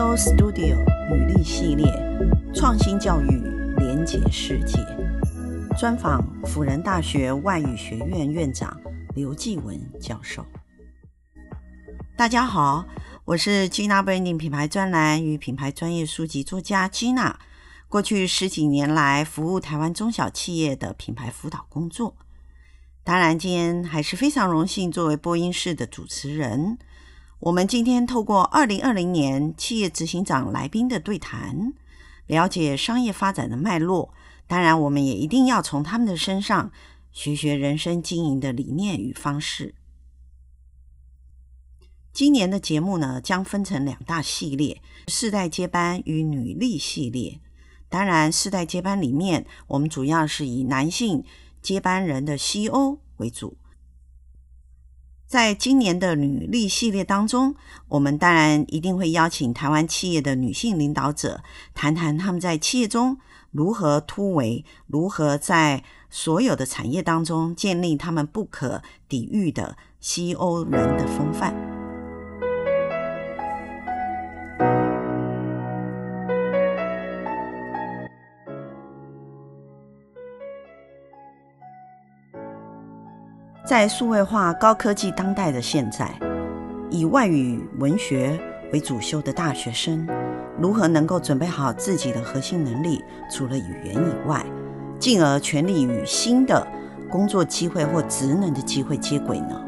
Studio 女力系列，创新教育，连结世界。专访辅仁大学外语学院院长刘继文教授。大家好，我是 Gina Branding 品牌专栏与品牌专业书籍作家 Gina。过去十几年来，服务台湾中小企业的品牌辅导工作。当然，今天还是非常荣幸作为播音室的主持人。我们今天透过二零二零年企业执行长来宾的对谈，了解商业发展的脉络。当然，我们也一定要从他们的身上学学人生经营的理念与方式。今年的节目呢，将分成两大系列：世代接班与女力系列。当然，世代接班里面，我们主要是以男性接班人的 CEO 为主。在今年的履历系列当中，我们当然一定会邀请台湾企业的女性领导者，谈谈他们在企业中如何突围，如何在所有的产业当中建立他们不可抵御的 CEO 人的风范。在数位化、高科技当代的现在，以外语文学为主修的大学生，如何能够准备好自己的核心能力？除了语言以外，进而全力与新的工作机会或职能的机会接轨呢？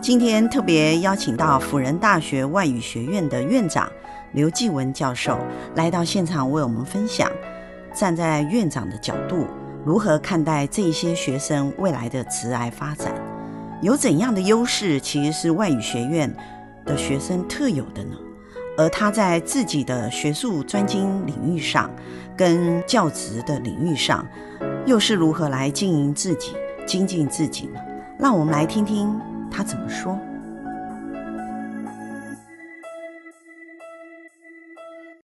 今天特别邀请到辅仁大学外语学院的院长刘继文教授来到现场，为我们分享站在院长的角度，如何看待这些学生未来的职涯发展？有怎样的优势，其实是外语学院的学生特有的呢？而他在自己的学术专精领域上，跟教职的领域上，又是如何来经营自己、精进自己呢？让我们来听听他怎么说。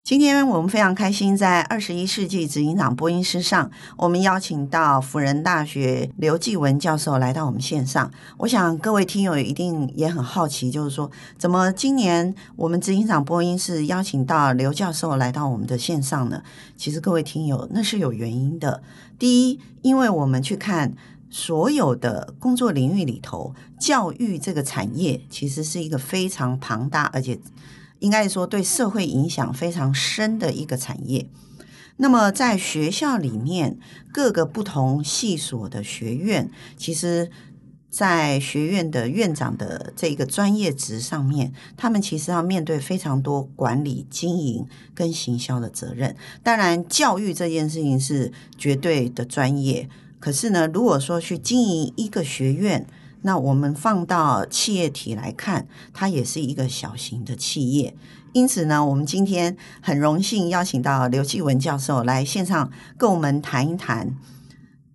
今天我们非常开心，在二十一世纪执行长播音室上，我们邀请到辅仁大学刘继文教授来到我们线上。我想各位听友一定也很好奇，就是说，怎么今年我们执行长播音室邀请到刘教授来到我们的线上呢？其实各位听友，那是有原因的。第一，因为我们去看所有的工作领域里头，教育这个产业其实是一个非常庞大，而且。应该说，对社会影响非常深的一个产业。那么，在学校里面，各个不同系所的学院，其实，在学院的院长的这个专业职上面，他们其实要面对非常多管理、经营跟行销的责任。当然，教育这件事情是绝对的专业。可是呢，如果说去经营一个学院，那我们放到企业体来看，它也是一个小型的企业。因此呢，我们今天很荣幸邀请到刘继文教授来线上跟我们谈一谈，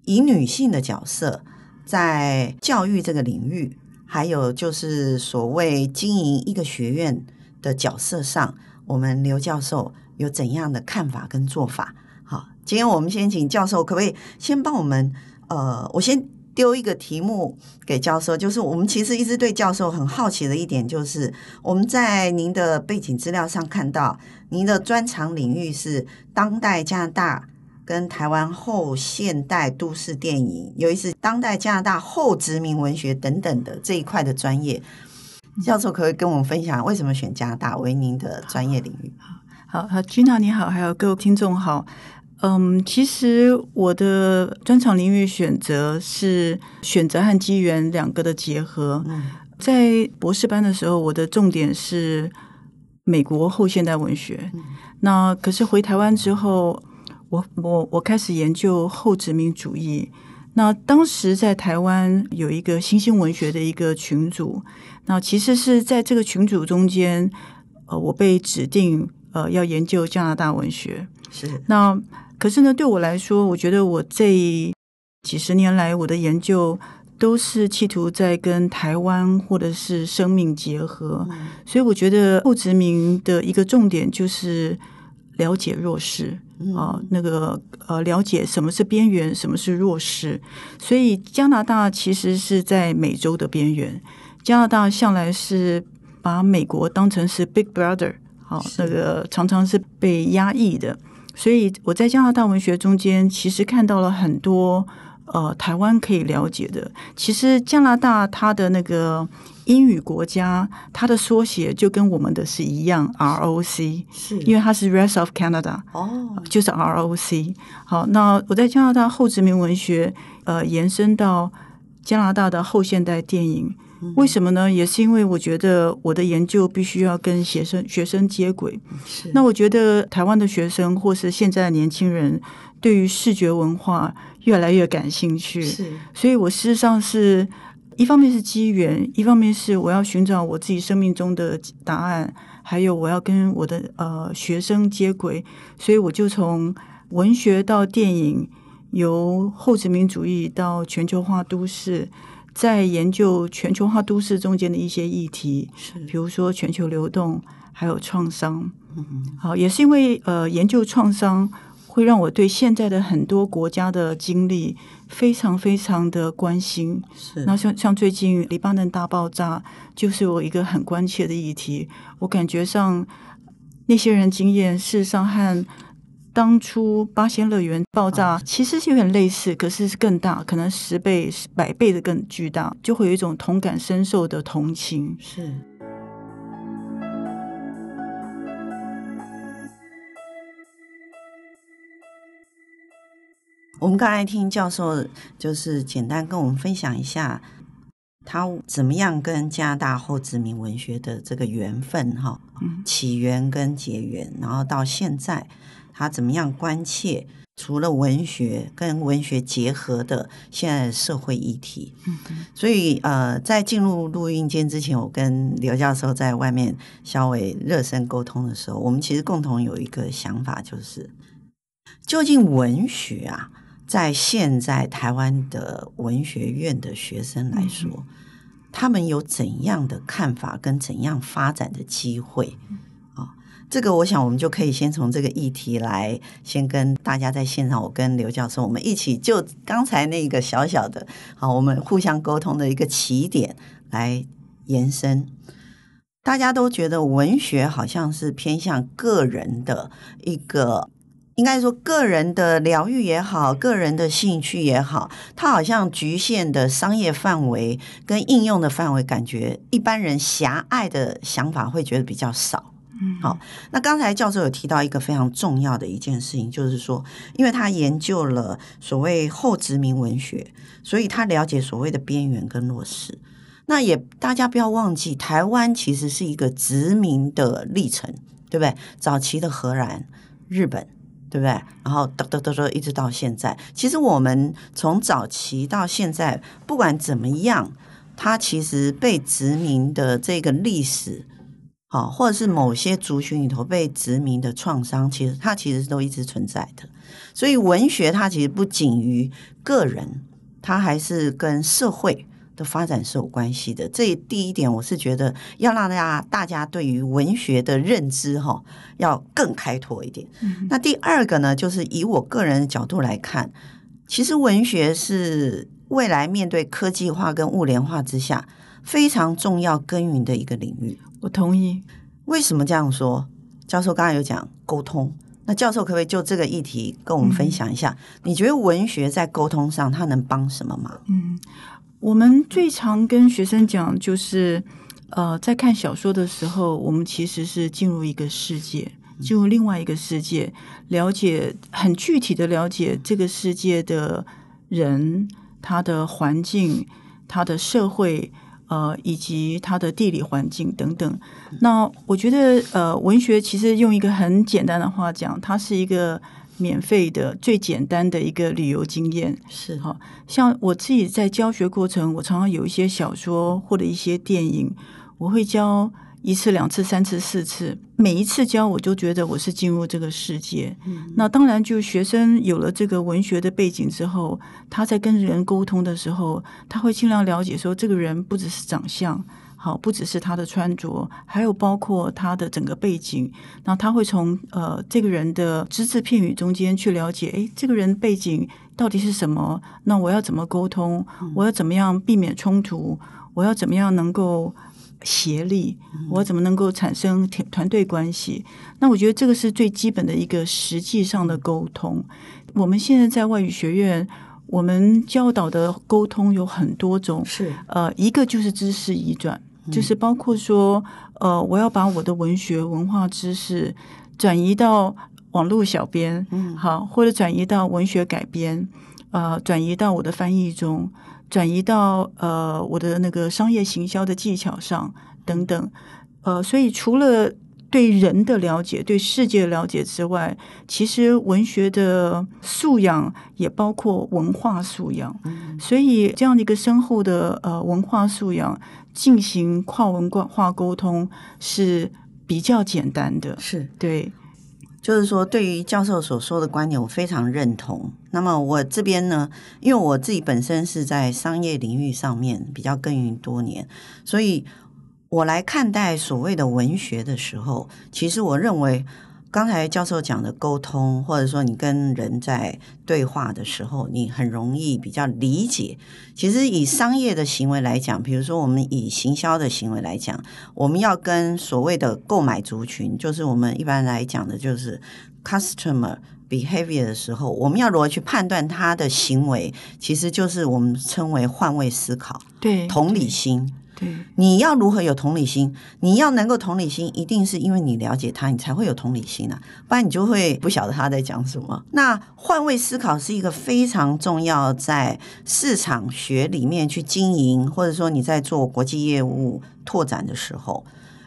以女性的角色在教育这个领域，还有就是所谓经营一个学院的角色上，我们刘教授有怎样的看法跟做法？好，今天我们先请教授，可不可以先帮我们？呃，我先。丢一个题目给教授，就是我们其实一直对教授很好奇的一点，就是我们在您的背景资料上看到，您的专长领域是当代加拿大跟台湾后现代都市电影，尤其是当代加拿大后殖民文学等等的这一块的专业。教授可以跟我们分享为什么选加拿大为您的专业领域？好好，Gina 你好，还有各位听众好。嗯，其实我的专场领域选择是选择和机缘两个的结合。嗯，在博士班的时候，我的重点是美国后现代文学。嗯，那可是回台湾之后，我我我开始研究后殖民主义。那当时在台湾有一个新兴文学的一个群组，那其实是在这个群组中间，呃，我被指定呃要研究加拿大文学。是那。可是呢，对我来说，我觉得我这几十年来我的研究都是企图在跟台湾或者是生命结合，嗯、所以我觉得后殖民的一个重点就是了解弱势、嗯、啊，那个呃，了解什么是边缘，什么是弱势。所以加拿大其实是在美洲的边缘，加拿大向来是把美国当成是 Big Brother。好，那个常常是被压抑的。所以我在加拿大文学中间，其实看到了很多呃台湾可以了解的。其实加拿大它的那个英语国家，它的缩写就跟我们的是一样，ROC，是因为它是 Rest of Canada，哦，就是 ROC。好，那我在加拿大后殖民文学，呃，延伸到加拿大的后现代电影。为什么呢？也是因为我觉得我的研究必须要跟学生学生接轨。是。那我觉得台湾的学生或是现在的年轻人对于视觉文化越来越感兴趣。是。所以我事实上是一方面是机缘，一方面是我要寻找我自己生命中的答案，还有我要跟我的呃学生接轨。所以我就从文学到电影，由后殖民主义到全球化都市。在研究全球化都市中间的一些议题，比如说全球流动，还有创伤。嗯，好，也是因为呃研究创伤，会让我对现在的很多国家的经历非常非常的关心。是，那像像最近黎巴嫩大爆炸，就是我一个很关切的议题。我感觉上那些人经验，事实上和。当初八仙乐园爆炸其实是有点类似，可是是更大，可能十倍、百倍的更巨大，就会有一种同感深受的同情。是。我们刚才听教授就是简单跟我们分享一下，他怎么样跟加拿大后殖民文学的这个缘分哈，起源跟结缘，然后到现在。他怎么样关切？除了文学跟文学结合的现在的社会议题，所以呃，在进入录音间之前，我跟刘教授在外面稍微热身沟通的时候，我们其实共同有一个想法，就是究竟文学啊，在现在台湾的文学院的学生来说，嗯、他们有怎样的看法跟怎样发展的机会？这个我想，我们就可以先从这个议题来，先跟大家在线上，我跟刘教授，我们一起就刚才那个小小的，好，我们互相沟通的一个起点来延伸。大家都觉得文学好像是偏向个人的一个，应该说个人的疗愈也好，个人的兴趣也好，它好像局限的商业范围跟应用的范围，感觉一般人狭隘的想法会觉得比较少。好，那刚才教授有提到一个非常重要的一件事情，就是说，因为他研究了所谓后殖民文学，所以他了解所谓的边缘跟弱势。那也大家不要忘记，台湾其实是一个殖民的历程，对不对？早期的荷兰、日本，对不对？然后哒哒哒哒一直到现在，其实我们从早期到现在，不管怎么样，它其实被殖民的这个历史。啊，或者是某些族群里头被殖民的创伤，其实它其实都一直存在的。所以文学它其实不仅于个人，它还是跟社会的发展是有关系的。这第一点，我是觉得要让大家大家对于文学的认知哈，要更开拓一点。嗯。那第二个呢，就是以我个人的角度来看，其实文学是未来面对科技化跟物联化之下非常重要耕耘的一个领域。我同意。为什么这样说？教授刚才有讲沟通，那教授可不可以就这个议题跟我们分享一下？嗯、你觉得文学在沟通上它能帮什么忙？嗯，我们最常跟学生讲就是，呃，在看小说的时候，我们其实是进入一个世界，进入另外一个世界，了解很具体的了解这个世界的人、他的环境、他的社会。呃，以及它的地理环境等等。那我觉得，呃，文学其实用一个很简单的话讲，它是一个免费的、最简单的一个旅游经验。是哈，像我自己在教学过程，我常常有一些小说或者一些电影，我会教。一次、两次、三次、四次，每一次教我就觉得我是进入这个世界。嗯。那当然，就学生有了这个文学的背景之后，他在跟人沟通的时候，他会尽量了解说，这个人不只是长相好，不只是他的穿着，还有包括他的整个背景。那他会从呃这个人的只字片语中间去了解，诶，这个人背景到底是什么？那我要怎么沟通？我要怎么样避免冲突？我要怎么样能够？协力，我怎么能够产生团团队关系？那我觉得这个是最基本的一个实际上的沟通。我们现在在外语学院，我们教导的沟通有很多种，是呃，一个就是知识移转，就是包括说，呃，我要把我的文学文化知识转移到网络小编，嗯，好，或者转移到文学改编，呃，转移到我的翻译中。转移到呃我的那个商业行销的技巧上等等，呃，所以除了对人的了解、对世界的了解之外，其实文学的素养也包括文化素养。嗯。所以这样的一个深厚的呃文化素养，进行跨文化沟通是比较简单的。是对。就是说，对于教授所说的观点，我非常认同。那么我这边呢，因为我自己本身是在商业领域上面比较耕耘多年，所以我来看待所谓的文学的时候，其实我认为。刚才教授讲的沟通，或者说你跟人在对话的时候，你很容易比较理解。其实以商业的行为来讲，比如说我们以行销的行为来讲，我们要跟所谓的购买族群，就是我们一般来讲的就是 customer behavior 的时候，我们要如何去判断他的行为，其实就是我们称为换位思考，对，同理心。对，你要如何有同理心？你要能够同理心，一定是因为你了解他，你才会有同理心啊，不然你就会不晓得他在讲什么。那换位思考是一个非常重要，在市场学里面去经营，或者说你在做国际业务拓展的时候，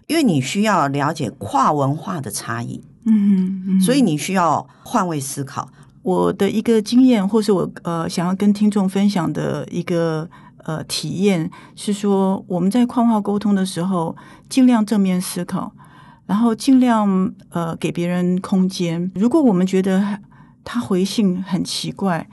因为你需要了解跨文化的差异，嗯，嗯，所以你需要换位思考。我的一个经验，或是我呃想要跟听众分享的一个。呃，体验是说，我们在跨文化沟通的时候，尽量正面思考，然后尽量呃给别人空间。如果我们觉得他回信很奇怪，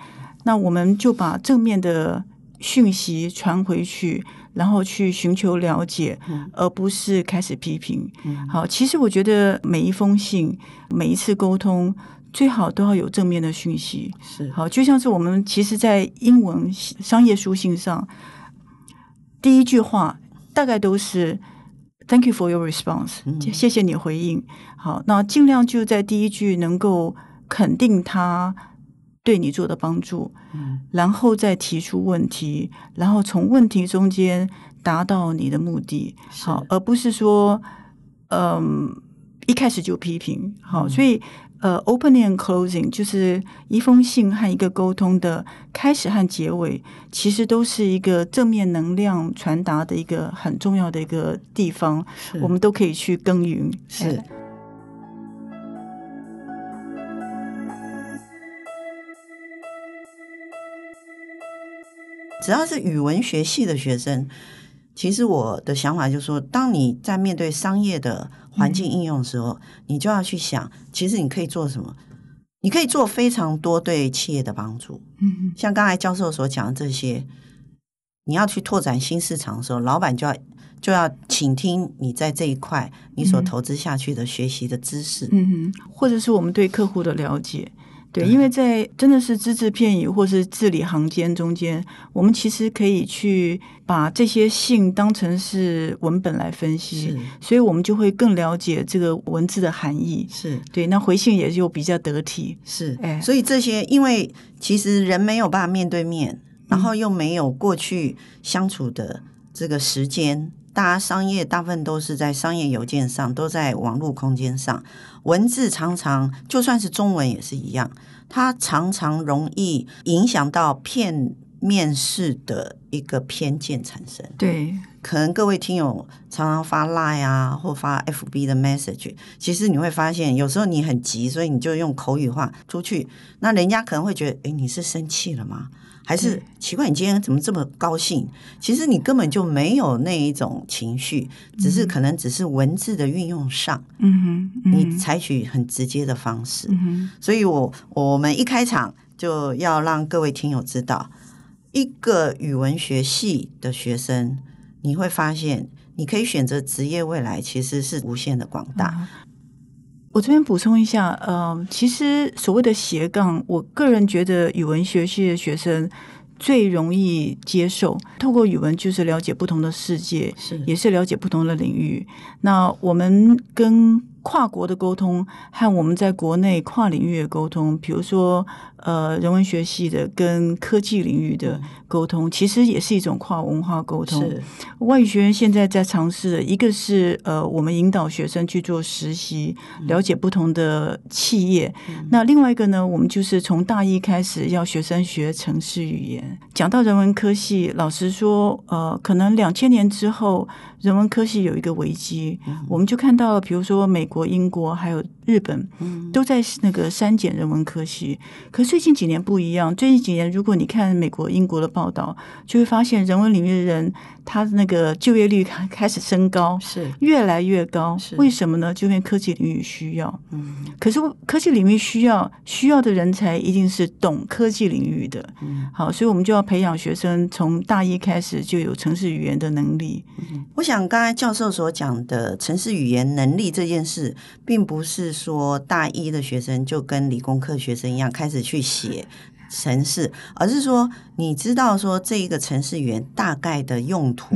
那我们就把正面的讯息传回去，然后去寻求了解，嗯、而不是开始批评。嗯、好，其实我觉得每一封信，每一次沟通，最好都要有正面的讯息，是好，就像是我们其实，在英文商业书信上，第一句话大概都是 “Thank you for your response”，嗯，谢谢你回应。好，那尽量就在第一句能够肯定他对你做的帮助，嗯，然后再提出问题，然后从问题中间达到你的目的，好，而不是说，嗯，一开始就批评。好，嗯，所以。呃，opening and closing 就是一封信和一个沟通的开始和结尾，其实都是一个正面能量传达的一个很重要的一个地方，我们都可以去耕耘。是，只要是语文学系的学生。其实我的想法就是说，当你在面对商业的环境应用的时候，嗯、你就要去想，其实你可以做什么？你可以做非常多对企业的帮助。嗯，像刚才教授所讲的这些，你要去拓展新市场的时候，老板就要就要倾听你在这一块你所投资下去的学习的知识。嗯哼，或者是我们对客户的了解。对，因为在真的是只字片语或是字里行间中间，我们其实可以去把这些信当成是文本来分析，所以我们就会更了解这个文字的含义。是对，那回信也就比较得体。是，哎，所以这些，因为其实人没有办法面对面，然后又没有过去相处的这个时间。大家商业大部分都是在商业邮件上，都在网络空间上，文字常常就算是中文也是一样，它常常容易影响到片面式的一个偏见产生。对，可能各位听友常常发 Line 啊，或发 FB 的 message，其实你会发现，有时候你很急，所以你就用口语化出去，那人家可能会觉得，哎，你是生气了吗？还是奇怪，你今天怎么这么高兴？其实你根本就没有那一种情绪，只是可能只是文字的运用上，嗯哼，你采取很直接的方式。所以我我们一开场就要让各位听友知道，一个语文学系的学生，你会发现你可以选择职业未来其实是无限的广大。嗯我这边补充一下，嗯、呃，其实所谓的斜杠，我个人觉得语文学系的学生最容易接受。透过语文就是了解不同的世界，是也是了解不同的领域。那我们跟跨国的沟通和我们在国内跨领域的沟通，比如说。呃，人文学系的跟科技领域的沟通，其实也是一种跨文化沟通。是外语学院现在在尝试的，一个是呃，我们引导学生去做实习，了解不同的企业。嗯、那另外一个呢，我们就是从大一开始要学生学城市语言。讲到人文科系，老实说，呃，可能两千年之后，人文科系有一个危机，嗯、我们就看到了，比如说美国、英国还有日本，都在那个删减人文科系，可是。最近几年不一样。最近几年，如果你看美国、英国的报道，就会发现人文领域的人，他的那个就业率开开始升高，是越来越高。是为什么呢？就因为科技领域需要。嗯，可是科技领域需要需要的人才一定是懂科技领域的。嗯，好，所以我们就要培养学生从大一开始就有城市语言的能力。嗯，我想刚才教授所讲的城市语言能力这件事，并不是说大一的学生就跟理工科学生一样开始去。写程式，而是说你知道说这一个程式语言大概的用途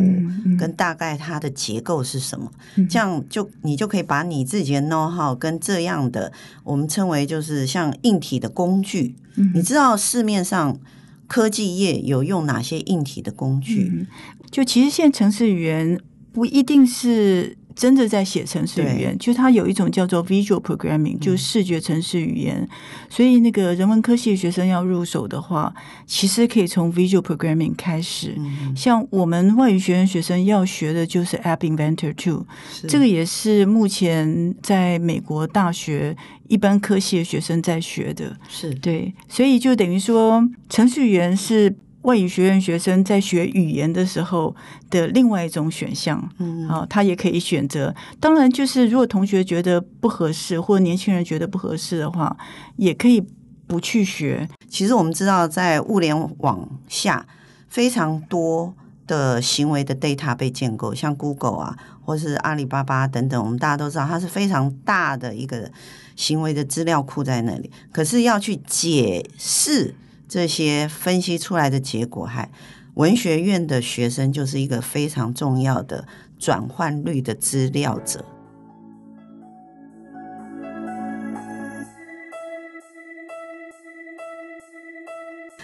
跟大概它的结构是什么，这样就你就可以把你自己的 know how 跟这样的我们称为就是像硬体的工具，你知道市面上科技业有用哪些硬体的工具？就其实现在程式语言不一定是。真的在写程式语言，就它有一种叫做 visual programming，、嗯、就是视觉程式语言。所以那个人文科系的学生要入手的话，其实可以从 visual programming 开始。嗯、像我们外语学院学生要学的就是 App Inventor Two，这个也是目前在美国大学一般科系的学生在学的。是对，所以就等于说程序员是。外语学院学生在学语言的时候的另外一种选项，嗯，好，他也可以选择。当然，就是如果同学觉得不合适，或年轻人觉得不合适的话，也可以不去学。其实我们知道，在物联网下，非常多的行为的 data 被建构，像 Google 啊，或是阿里巴巴等等，我们大家都知道，它是非常大的一个行为的资料库在那里。可是要去解释。这些分析出来的结果，还文学院的学生就是一个非常重要的转换率的资料者。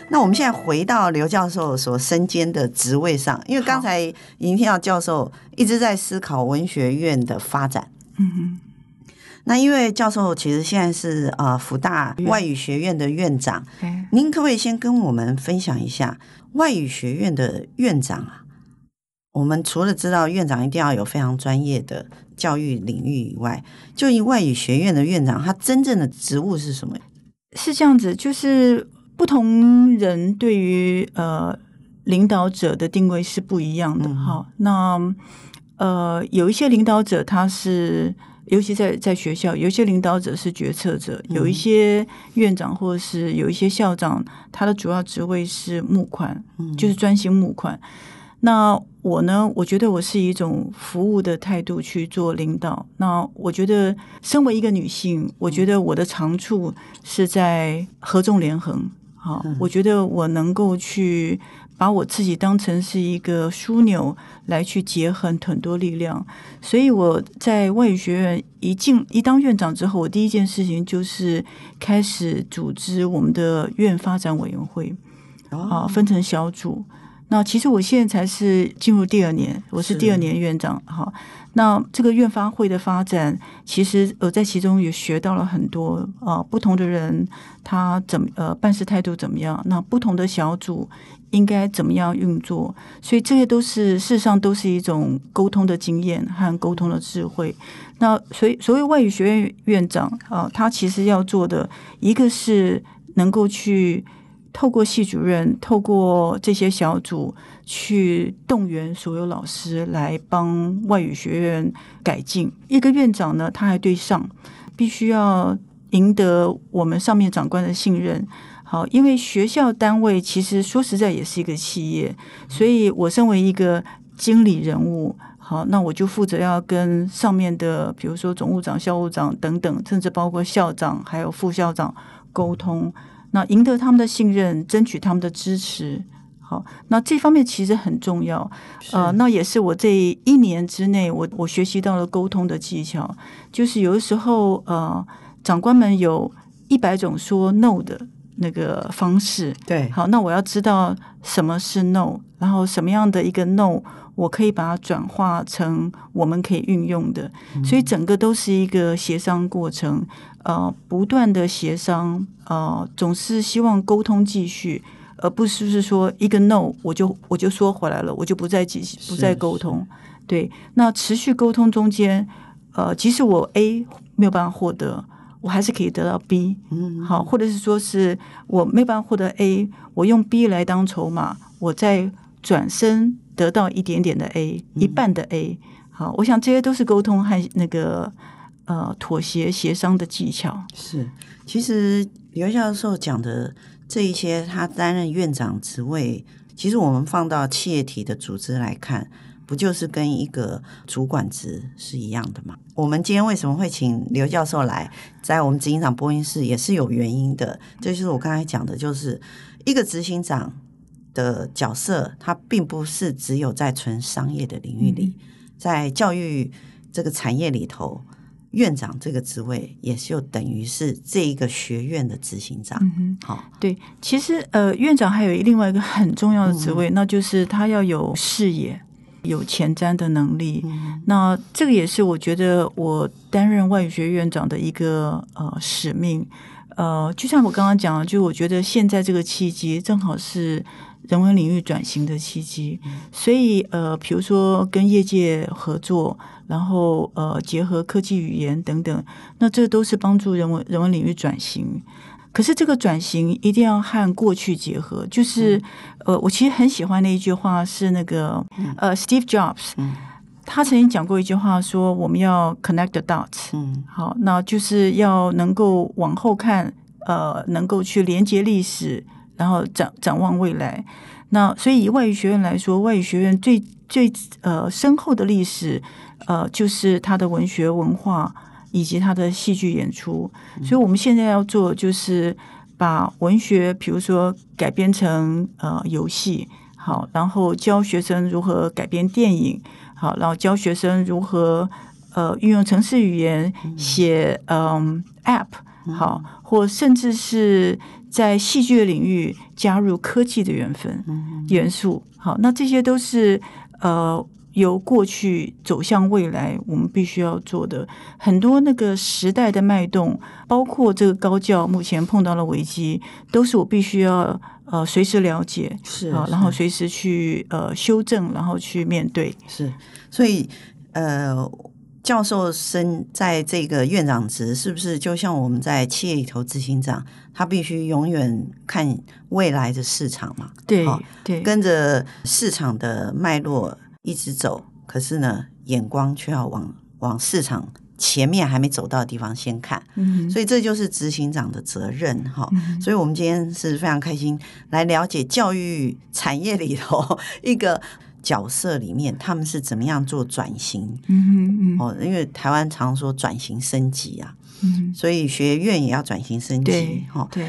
那我们现在回到刘教授所身兼的职位上，因为刚才尹天耀教授一直在思考文学院的发展。嗯。那因为教授其实现在是呃福大外语学院的院长，嗯、您可不可以先跟我们分享一下外语学院的院长啊？我们除了知道院长一定要有非常专业的教育领域以外，就以外语学院的院长，他真正的职务是什么？是这样子，就是不同人对于呃领导者的定位是不一样的哈、嗯。那呃有一些领导者他是。尤其在在学校，有一些领导者是决策者，有一些院长或者是有一些校长，他的主要职位是募款，就是专心募款。那我呢？我觉得我是一种服务的态度去做领导。那我觉得，身为一个女性，我觉得我的长处是在合纵连横。好，我觉得我能够去。把我自己当成是一个枢纽来去结合很多力量，所以我在外语学院一进一当院长之后，我第一件事情就是开始组织我们的院发展委员会，啊，分成小组。那其实我现在才是进入第二年，我是第二年院长，哈。那这个院发会的发展，其实我在其中也学到了很多啊，不同的人他怎么呃办事态度怎么样，那不同的小组应该怎么样运作，所以这些都是事实上都是一种沟通的经验和沟通的智慧。那所以所谓外语学院院长啊，他其实要做的一个是能够去。透过系主任，透过这些小组去动员所有老师来帮外语学院改进。一个院长呢，他还对上，必须要赢得我们上面长官的信任。好，因为学校单位其实说实在也是一个企业，所以我身为一个经理人物，好，那我就负责要跟上面的，比如说总务长、校务长等等，甚至包括校长还有副校长沟通。那赢得他们的信任，争取他们的支持，好，那这方面其实很重要。呃，那也是我这一年之内，我我学习到了沟通的技巧。就是有的时候，呃，长官们有一百种说 no 的那个方式。对，好，那我要知道什么是 no，然后什么样的一个 no，我可以把它转化成我们可以运用的。嗯。所以整个都是一个协商过程，呃，不断的协商，呃，总是希望沟通继续。而不是是说一个 no，我就我就说回来了，我就不再继续不再沟通。对，那持续沟通中间，呃，即使我 A 没有办法获得，我还是可以得到 B。嗯，好，或者是说是我没办法获得 A，我用 B 来当筹码，我再转身得到一点点的 A，一半的 A。好，我想这些都是沟通和那个呃妥协协商的技巧。是，其实刘教授讲的。这一些，他担任院长职位，其实我们放到企业体的组织来看，不就是跟一个主管职是一样的吗？我们今天为什么会请刘教授来，在我们执行长播音室也是有原因的。这就是我刚才讲的，就是一个执行长的角色，他并不是只有在纯商业的领域里，在教育这个产业里头。院长这个职位也就等于是这一个学院的执行长。嗯，好，对，其实呃，院长还有另外一个很重要的职位，嗯、那就是他要有视野、有前瞻的能力。嗯、那这个也是我觉得我担任外语学院长的一个呃使命。呃，就像我刚刚讲的，就我觉得现在这个契机正好是人文领域转型的契机，嗯、所以呃，比如说跟业界合作。然后呃，结合科技语言等等，那这都是帮助人文人文领域转型。可是这个转型一定要和过去结合。就是、嗯、呃，我其实很喜欢的一句话是那个、嗯、呃，Steve Jobs，、嗯、他曾经讲过一句话，说我们要 connect the dots。嗯，好，那就是要能够往后看，呃，能够去连接历史，然后展展望未来。那所以以外语学院来说，外语学院最最呃深厚的历史。呃，就是它的文学文化以及它的戏剧演出，所以我们现在要做就是把文学，比如说改编成呃游戏，好，然后教学生如何改编电影，好，然后教学生如何呃运用程式语言写嗯 App，好，或甚至是在戏剧的领域加入科技的缘分元素，好，那这些都是呃。由过去走向未来，我们必须要做的很多那个时代的脉动，包括这个高教目前碰到了危机，都是我必须要呃随时了解，是啊，然后随时去呃修正，然后去面对。是，所以呃，教授身在这个院长职，是不是就像我们在企业里头执行长，他必须永远看未来的市场嘛？对对，跟着市场的脉络。一直走，可是呢，眼光却要往往市场前面还没走到的地方先看，嗯，所以这就是执行长的责任哈。嗯，所以我们今天是非常开心来了解教育产业里头一个角色里面，他们是怎么样做转型，嗯嗯。哦，因为台湾常说转型升级啊，嗯，所以学院也要转型升级，哈，对。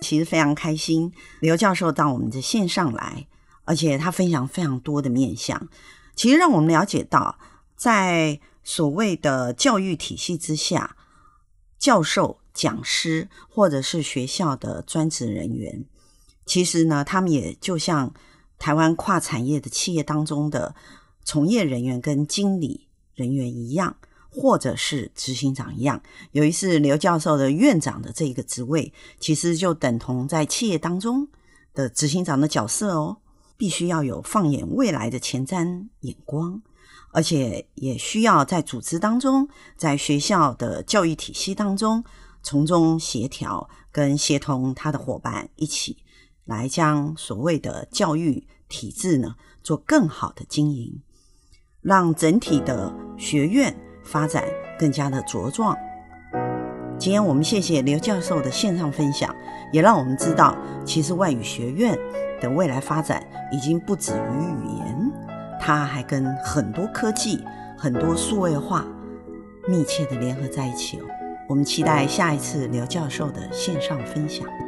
其实非常开心，刘教授到我们的线上来，而且他分享非常多的面向，其实让我们了解到，在所谓的教育体系之下，教授、讲师或者是学校的专职人员，其实呢，他们也就像台湾跨产业的企业当中的从业人员跟经理人员一样。或者是执行长一样，有一次刘教授的院长的这个职位，其实就等同在企业当中的执行长的角色哦，必须要有放眼未来的前瞻眼光，而且也需要在组织当中，在学校的教育体系当中，从中协调跟协同他的伙伴一起来将所谓的教育体制呢做更好的经营，让整体的学院。发展更加的茁壮。今天我们谢谢刘教授的线上分享，也让我们知道，其实外语学院的未来发展已经不止于语言，它还跟很多科技、很多数位化密切的联合在一起哦。我们期待下一次刘教授的线上分享。